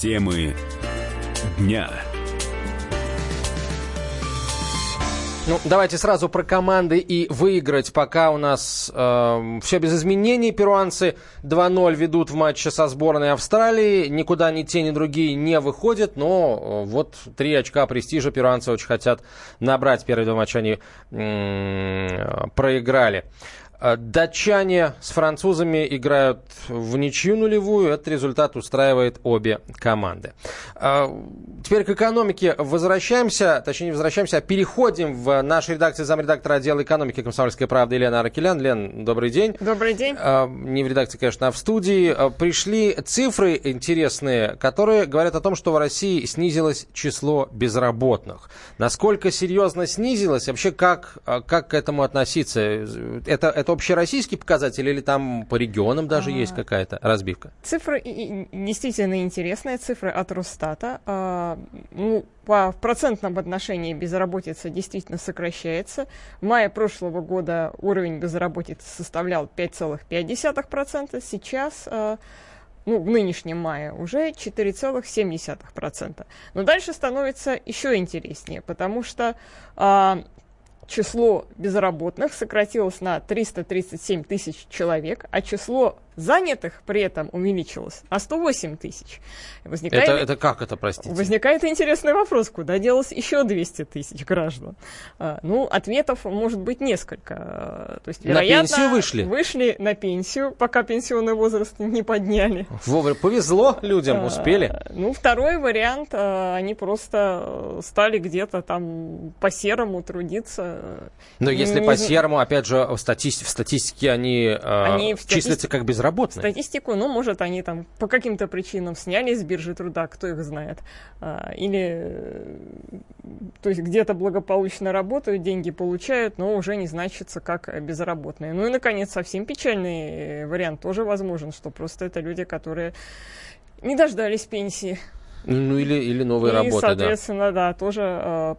Темы дня. Ну, давайте сразу про команды и выиграть. Пока у нас э, все без изменений. Перуанцы 2-0 ведут в матче со сборной Австралии. Никуда ни те, ни другие не выходят. Но э, вот три очка престижа перуанцы очень хотят набрать. Первые два матча они э, проиграли. Э, датчане с французами играют в ничью нулевую. Этот результат устраивает обе команды. Э, теперь к экономике возвращаемся, точнее не возвращаемся, а переходим в нашу редакцию замредактора отдела экономики «Комсомольской правды» Елена Аракелян. Лен, добрый день. Добрый день. Э, не в редакции, конечно, а в студии. Пришли цифры интересные, которые говорят о том, что в России снизилось число безработных. Насколько серьезно снизилось? Вообще, как, как к этому относиться? Это, это это общероссийский показатель или там по регионам даже а, есть какая-то разбивка? Цифры действительно интересные, цифры от Росстата. А, ну, по процентном отношении безработица действительно сокращается. В мае прошлого года уровень безработицы составлял 5,5%, сейчас а, ну, в нынешнем мае уже 4,7%. Но дальше становится еще интереснее, потому что а, число безработных сократилось на 337 тысяч человек, а число занятых при этом увеличилось на 108 тысяч. Возникает, это, это как это, простите? Возникает интересный вопрос, куда делось еще 200 тысяч граждан? А, ну, ответов может быть несколько. То есть, вероятно, на пенсию вышли? Вышли на пенсию, пока пенсионный возраст не подняли. Вовремя повезло людям, а, успели. Ну, второй вариант, а, они просто стали где-то там по-серому трудиться. Но если по-серому, опять же, в, статистике, в статистике они, они числятся как безработные безработные. Статистику, ну, может, они там по каким-то причинам сняли с биржи труда, кто их знает. А, или, то есть, где-то благополучно работают, деньги получают, но уже не значится как безработные. Ну и, наконец, совсем печальный вариант тоже возможен, что просто это люди, которые не дождались пенсии. Ну или, или новые и, работы, соответственно, да, да тоже э,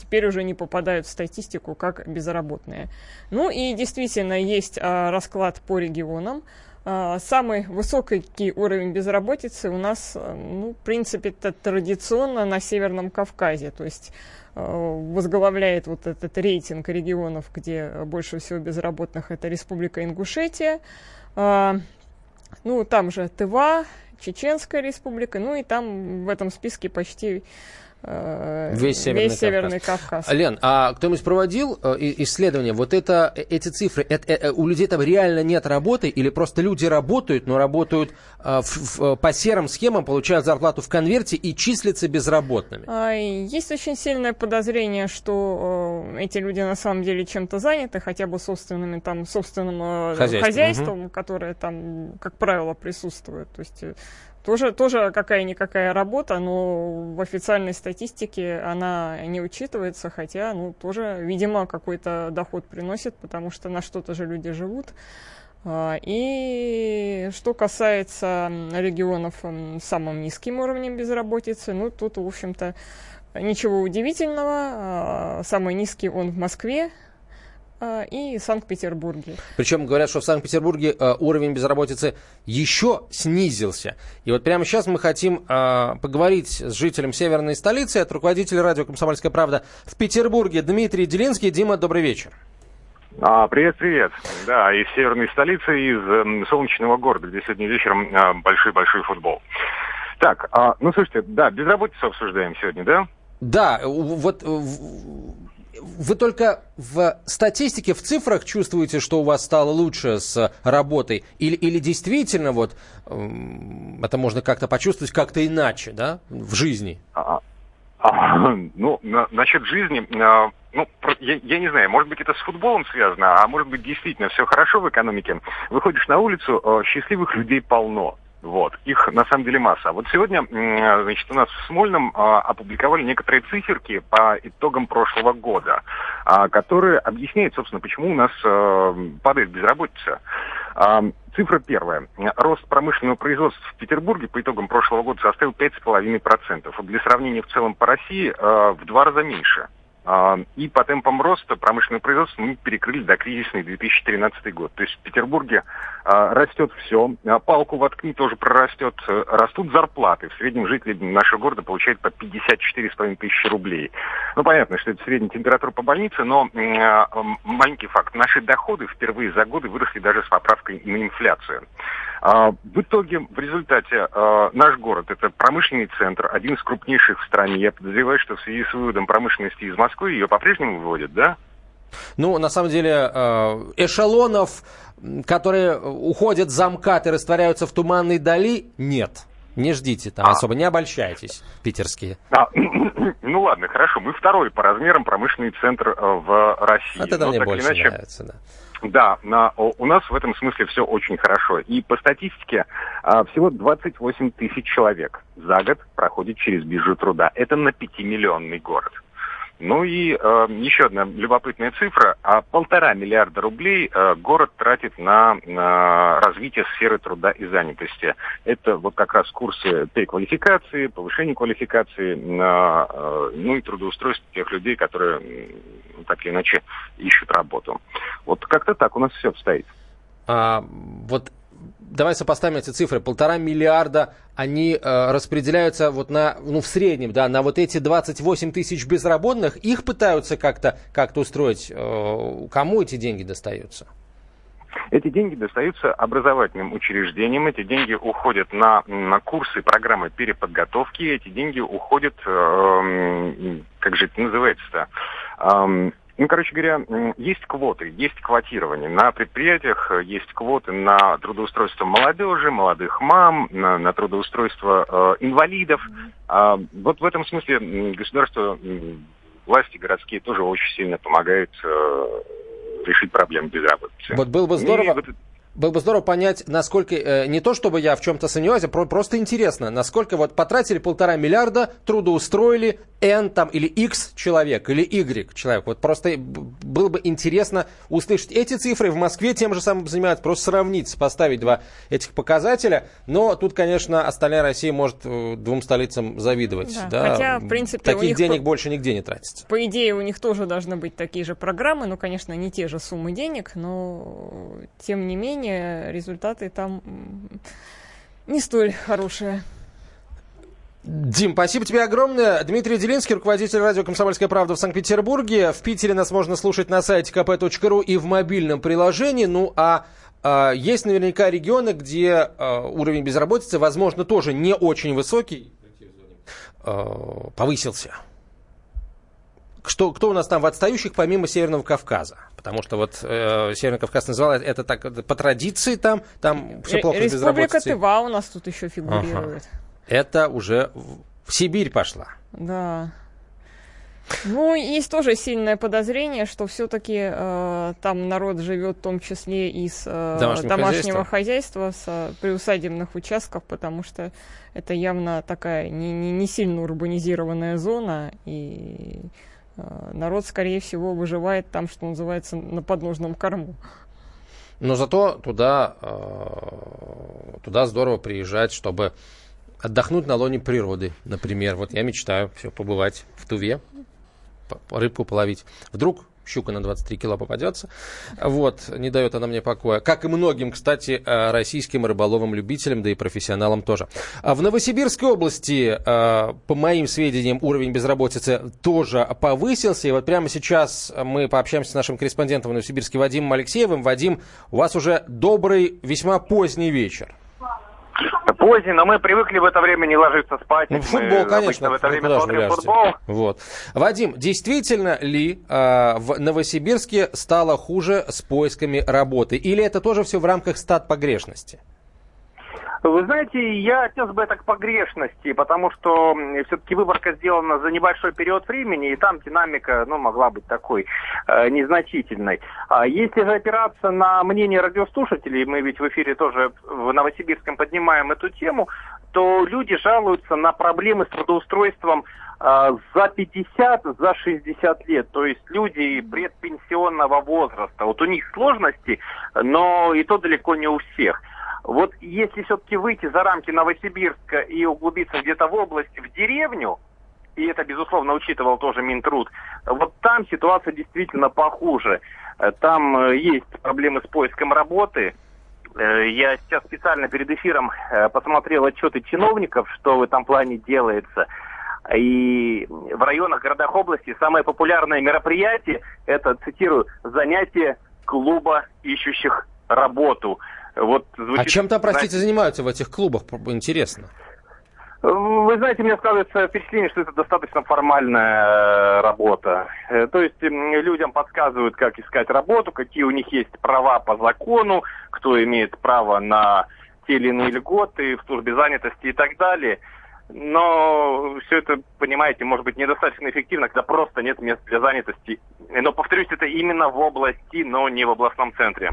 теперь уже не попадают в статистику как безработные. Ну и действительно есть э, расклад по регионам. А, самый высокий уровень безработицы у нас, э, ну, в принципе, это традиционно на Северном Кавказе. То есть э, возглавляет вот этот рейтинг регионов, где больше всего безработных, это Республика Ингушетия. А, ну, там же Тыва, Чеченская республика, ну и там в этом списке почти весь Северный, весь Северный Кавказ. Лен, а кто-нибудь проводил э, исследование? Вот это, э, эти цифры, это, у людей там реально нет работы или просто люди работают, но работают в, в, по серым схемам, получают зарплату в конверте и числятся безработными? Есть очень сильное подозрение, что эти люди на самом деле чем-то заняты, хотя бы собственными, там, собственным хозяйством, хозяйством угу. которое там, как правило, присутствует. То есть тоже, тоже какая-никакая работа, но в официальной статистике она не учитывается, хотя, ну, тоже, видимо, какой-то доход приносит, потому что на что-то же люди живут. А, и что касается регионов с самым низким уровнем безработицы, ну, тут, в общем-то, ничего удивительного. А, самый низкий он в Москве, и Санкт-Петербурге. Причем говорят, что в Санкт-Петербурге э, уровень безработицы еще снизился. И вот прямо сейчас мы хотим э, поговорить с жителем северной столицы, это руководитель радио «Комсомольская правда» в Петербурге Дмитрий Делинский. Дима, добрый вечер. А, привет, привет. Да, из северной столицы, из э, солнечного города, где сегодня вечером большой-большой футбол. Так, а, ну слушайте, да, безработицу обсуждаем сегодня, да? Да, вот вы только в статистике, в цифрах чувствуете, что у вас стало лучше с работой? Или, или действительно вот это можно как-то почувствовать как-то иначе, да, в жизни? А, а, ну, на, насчет жизни, а, ну, я, я не знаю, может быть, это с футболом связано, а может быть, действительно все хорошо в экономике. Выходишь на улицу, а, счастливых людей полно. Вот. Их на самом деле масса. Вот сегодня, значит, у нас в Смольном а, опубликовали некоторые циферки по итогам прошлого года, а, которые объясняют, собственно, почему у нас а, падает безработица. А, цифра первая. Рост промышленного производства в Петербурге по итогам прошлого года составил 5,5%. Для сравнения в целом по России а, в два раза меньше. А, и по темпам роста промышленного производства мы перекрыли до кризисный 2013 год. То есть в Петербурге а, растет все, а палку воткни тоже прорастет, растут зарплаты. В среднем жители нашего города получают по 54,5 тысячи рублей. Ну, понятно, что это средняя температура по больнице, но маленький факт. Наши доходы впервые за годы выросли даже с поправкой на инфляцию. В итоге, в результате, наш город – это промышленный центр, один из крупнейших в стране. Я подозреваю, что в связи с выводом промышленности из Москвы ее по-прежнему выводят, да? Ну, на самом деле, э, эшелонов, которые уходят за МКАД и растворяются в туманной дали, нет. Не ждите там а. особо, не обольщайтесь, питерские. А, ну ладно, хорошо. Мы второй по размерам промышленный центр э, в России. Вот это Но, мне больше иначе, нравится, да. Да, на, у нас в этом смысле все очень хорошо. И по статистике а, всего 28 тысяч человек за год проходит через биржу труда. Это на 5-миллионный город. Ну и э, еще одна любопытная цифра. А полтора миллиарда рублей э, город тратит на, на развитие сферы труда и занятости. Это вот как раз курсы переквалификации, повышения квалификации, на, э, ну и трудоустройство тех людей, которые так или иначе ищут работу. Вот как-то так у нас все обстоит. А, вот давай сопоставим эти цифры. Полтора миллиарда, они э, распределяются вот на, ну, в среднем, да, на вот эти 28 тысяч безработных. Их пытаются как-то как устроить. Э, кому эти деньги достаются? Эти деньги достаются образовательным учреждениям, эти деньги уходят на, на курсы, программы переподготовки, эти деньги уходят, э, как же это называется-то, э, ну, короче говоря, есть квоты, есть квотирование. На предприятиях э, есть квоты на трудоустройство молодежи, молодых мам, на, на трудоустройство э, инвалидов. А, вот в этом смысле государство, власти городские тоже очень сильно помогают э, решить проблему безработицы. Вот было бы здорово... И, вот, было бы здорово понять, насколько, э, не то чтобы я в чем-то сомневаюсь, а про, просто интересно, насколько вот потратили полтора миллиарда, трудоустроили N там или X человек, или Y человек. Вот просто было бы интересно услышать эти цифры. В Москве тем же самым занимаются, просто сравнить, поставить два этих показателя. Но тут, конечно, остальная Россия может э, двум столицам завидовать. Да. Да? Хотя, в принципе, Таких денег по... больше нигде не тратится. По идее, у них тоже должны быть такие же программы, ну, конечно, не те же суммы денег, но тем не менее результаты там не столь хорошие. Дим, спасибо тебе огромное. Дмитрий Делинский, руководитель радио «Комсомольская правда» в Санкт-Петербурге. В Питере нас можно слушать на сайте kp.ru и в мобильном приложении. Ну, а а есть наверняка регионы, где а, уровень безработицы, возможно, тоже не очень высокий, а, повысился. Что, кто у нас там в отстающих, помимо Северного Кавказа? Потому что вот э, Северный Кавказ называл это так по традиции там, там все плохо Республика с безработицей. Тыва у нас тут еще фигурирует. Ага это уже в Сибирь пошла. Да. Ну, есть тоже сильное подозрение, что все-таки э, там народ живет в том числе из э, домашнего, домашнего хозяйства, хозяйства с э, приусадебных участков, потому что это явно такая не, не, не сильно урбанизированная зона, и народ, скорее всего, выживает там, что называется, на подножном корму. Но зато туда, э, туда здорово приезжать, чтобы отдохнуть на лоне природы, например. Вот я мечтаю все побывать в Туве, рыбку половить. Вдруг щука на 23 кило попадется. Вот, не дает она мне покоя. Как и многим, кстати, э, российским рыболовым-любителям, да и профессионалам тоже. А в Новосибирской области, э, по моим сведениям, уровень безработицы тоже повысился. И вот прямо сейчас мы пообщаемся с нашим корреспондентом в Новосибирске Вадимом Алексеевым. Вадим, у вас уже добрый, весьма поздний вечер. Поздний, но мы привыкли в это время не ложиться спать. Ну, футбол, мы конечно. В это время смотрим футбол. Вот. Вадим, действительно ли э, в Новосибирске стало хуже с поисками работы? Или это тоже все в рамках стат погрешности? Вы знаете, я отнес бы это к погрешности, потому что все-таки выборка сделана за небольшой период времени, и там динамика ну, могла быть такой э, незначительной. А если же опираться на мнение радиослушателей, мы ведь в эфире тоже в Новосибирском поднимаем эту тему, то люди жалуются на проблемы с трудоустройством э, за 50, за 60 лет. То есть люди предпенсионного возраста. Вот у них сложности, но и то далеко не у всех. Вот если все-таки выйти за рамки Новосибирска и углубиться где-то в область, в деревню, и это, безусловно, учитывал тоже Минтруд, вот там ситуация действительно похуже. Э, там э, есть проблемы с поиском работы. Э, я сейчас специально перед эфиром посмотрел отчеты чиновников, что в этом плане делается. И в районах, городах области самое популярное мероприятие – это, цитирую, занятие клуба ищущих работу. Вот звучит, а чем-то, простите, занимаются в этих клубах? Интересно. Вы знаете, мне складывается впечатление, что это достаточно формальная э, работа. Э, то есть людям подсказывают, как искать работу, какие у них есть права по закону, кто имеет право на те или иные льготы в службе занятости и так далее. Но все это, понимаете, может быть недостаточно эффективно, когда просто нет мест для занятости. Но, повторюсь, это именно в области, но не в областном центре.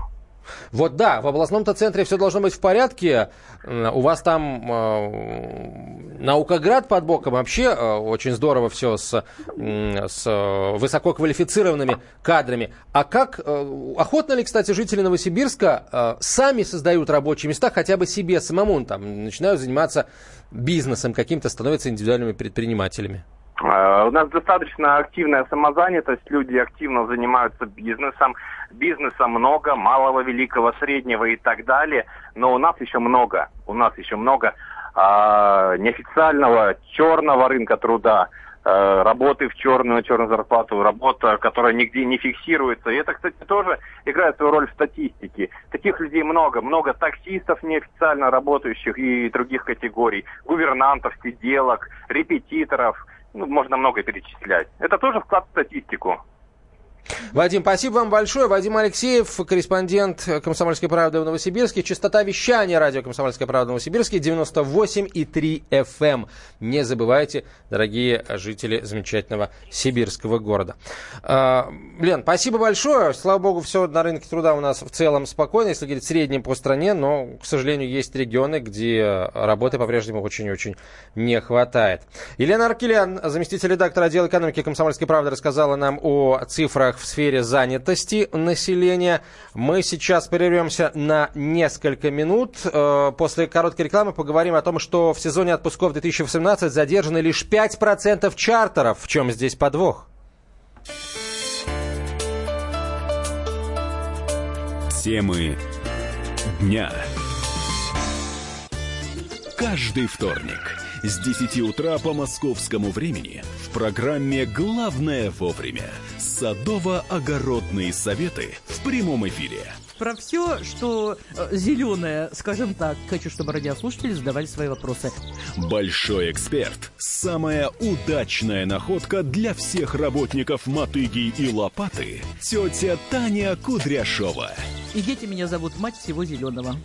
Вот да, в областном-то центре все должно быть в порядке. У вас там э, наукоград под боком. Вообще э, очень здорово все с, с высококвалифицированными кадрами. А как, э, охотно ли, кстати, жители Новосибирска э, сами создают рабочие места хотя бы себе самому? Там, начинают заниматься бизнесом каким-то, становятся индивидуальными предпринимателями? Э, у нас достаточно активная самозанятость, люди активно занимаются бизнесом. Бизнеса много, малого, великого, среднего и так далее. Но у нас еще много, у нас еще много а, неофициального черного рынка труда, а, работы в черную, черную зарплату, работа, которая нигде не фиксируется. И это, кстати, тоже играет свою роль в статистике. Таких людей много. Много таксистов неофициально работающих и других категорий, гувернантов, сиделок, репетиторов – ну, можно много перечислять. Это тоже вклад в статистику. Вадим, спасибо вам большое. Вадим Алексеев, корреспондент «Комсомольской правды» в Новосибирске. Частота вещания радио «Комсомольская правда» в Новосибирске 98,3 FM. Эм. Не забывайте, дорогие жители замечательного сибирского города. А, Лен, спасибо большое. Слава богу, все на рынке труда у нас в целом спокойно, если говорить в среднем по стране, но, к сожалению, есть регионы, где работы по-прежнему очень-очень не хватает. Елена Аркелян, заместитель редактора отдела экономики «Комсомольской правды», рассказала нам о цифрах в сфере занятости населения. Мы сейчас прервемся на несколько минут. Э, после короткой рекламы поговорим о том, что в сезоне отпусков 2018 задержаны лишь 5% чартеров. В чем здесь подвох? Темы дня. Каждый вторник с 10 утра по московскому времени в программе «Главное вовремя» Садово-огородные советы в прямом эфире. Про все, что э, зеленое, скажем так, хочу, чтобы радиослушатели задавали свои вопросы. Большой эксперт. Самая удачная находка для всех работников мотыги и лопаты. Тетя Таня Кудряшова. И дети меня зовут мать всего зеленого.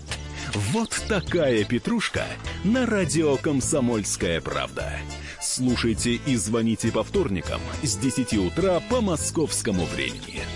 Вот такая петрушка на радио «Комсомольская правда». Слушайте и звоните по вторникам с 10 утра по московскому времени.